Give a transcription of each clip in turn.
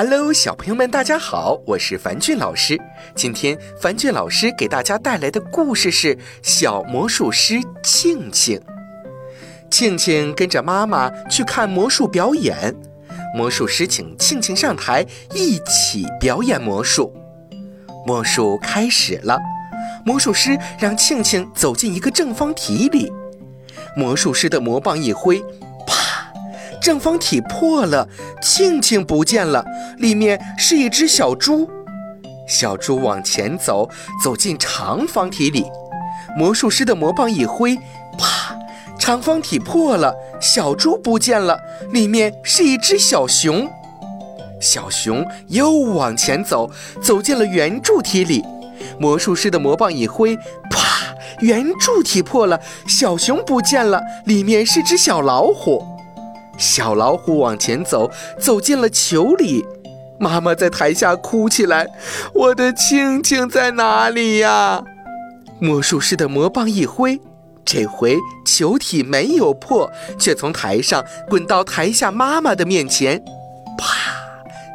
Hello，小朋友们，大家好，我是樊俊老师。今天樊俊老师给大家带来的故事是《小魔术师庆庆》。庆庆跟着妈妈去看魔术表演，魔术师请庆庆上台一起表演魔术。魔术开始了，魔术师让庆庆走进一个正方体里，魔术师的魔棒一挥。正方体破了，庆庆不见了，里面是一只小猪。小猪往前走，走进长方体里，魔术师的魔棒一挥，啪，长方体破了，小猪不见了，里面是一只小熊。小熊又往前走，走进了圆柱体里，魔术师的魔棒一挥，啪，圆柱体破了，小熊不见了，里面是只小老虎。小老虎往前走，走进了球里。妈妈在台下哭起来：“我的庆庆在哪里呀？”魔术师的魔棒一挥，这回球体没有破，却从台上滚到台下妈妈的面前。啪！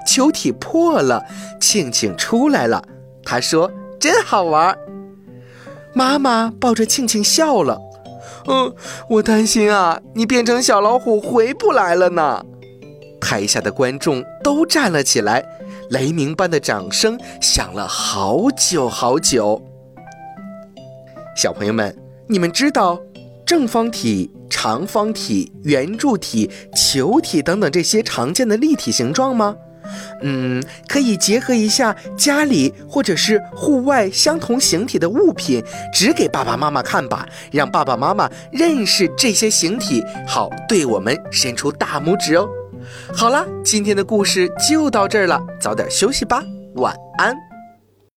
球体破了，庆庆出来了。他说：“真好玩。”妈妈抱着庆庆笑了。嗯，我担心啊，你变成小老虎回不来了呢。台下的观众都站了起来，雷鸣般的掌声响了好久好久。小朋友们，你们知道正方体、长方体、圆柱体、球体等等这些常见的立体形状吗？嗯，可以结合一下家里或者是户外相同形体的物品，指给爸爸妈妈看吧，让爸爸妈妈认识这些形体，好对我们伸出大拇指哦。好了，今天的故事就到这儿了，早点休息吧，晚安。